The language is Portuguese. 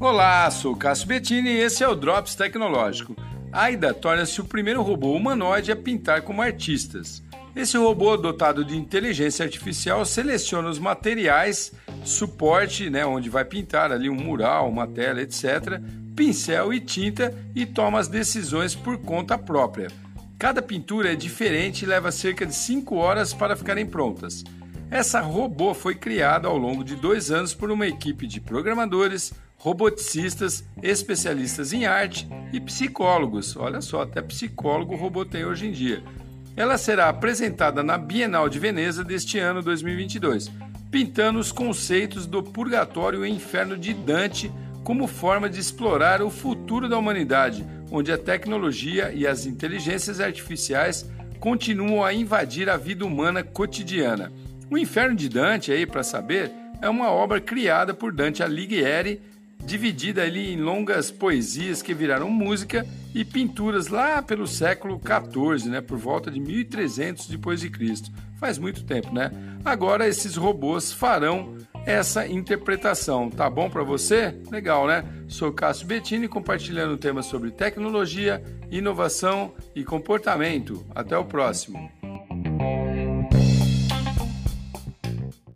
Olá, sou Cássio Bettini e esse é o Drops Tecnológico. Aida torna-se o primeiro robô humanoide a pintar como artistas. Esse robô dotado de inteligência artificial seleciona os materiais, suporte, né, onde vai pintar ali um mural, uma tela, etc., pincel e tinta e toma as decisões por conta própria. Cada pintura é diferente e leva cerca de 5 horas para ficarem prontas. Essa robô foi criada ao longo de dois anos por uma equipe de programadores, roboticistas, especialistas em arte e psicólogos. Olha só, até psicólogo robô tem hoje em dia. Ela será apresentada na Bienal de Veneza deste ano 2022, pintando os conceitos do purgatório e inferno de Dante como forma de explorar o futuro da humanidade, onde a tecnologia e as inteligências artificiais continuam a invadir a vida humana cotidiana. O Inferno de Dante, aí para saber, é uma obra criada por Dante Alighieri dividida ali em longas poesias que viraram música e pinturas lá pelo século XIV, né, por volta de 1300 depois de Cristo. Faz muito tempo, né? Agora esses robôs farão essa interpretação. Tá bom para você? Legal, né? Sou Cássio Bettini compartilhando temas sobre tecnologia, inovação e comportamento. Até o próximo.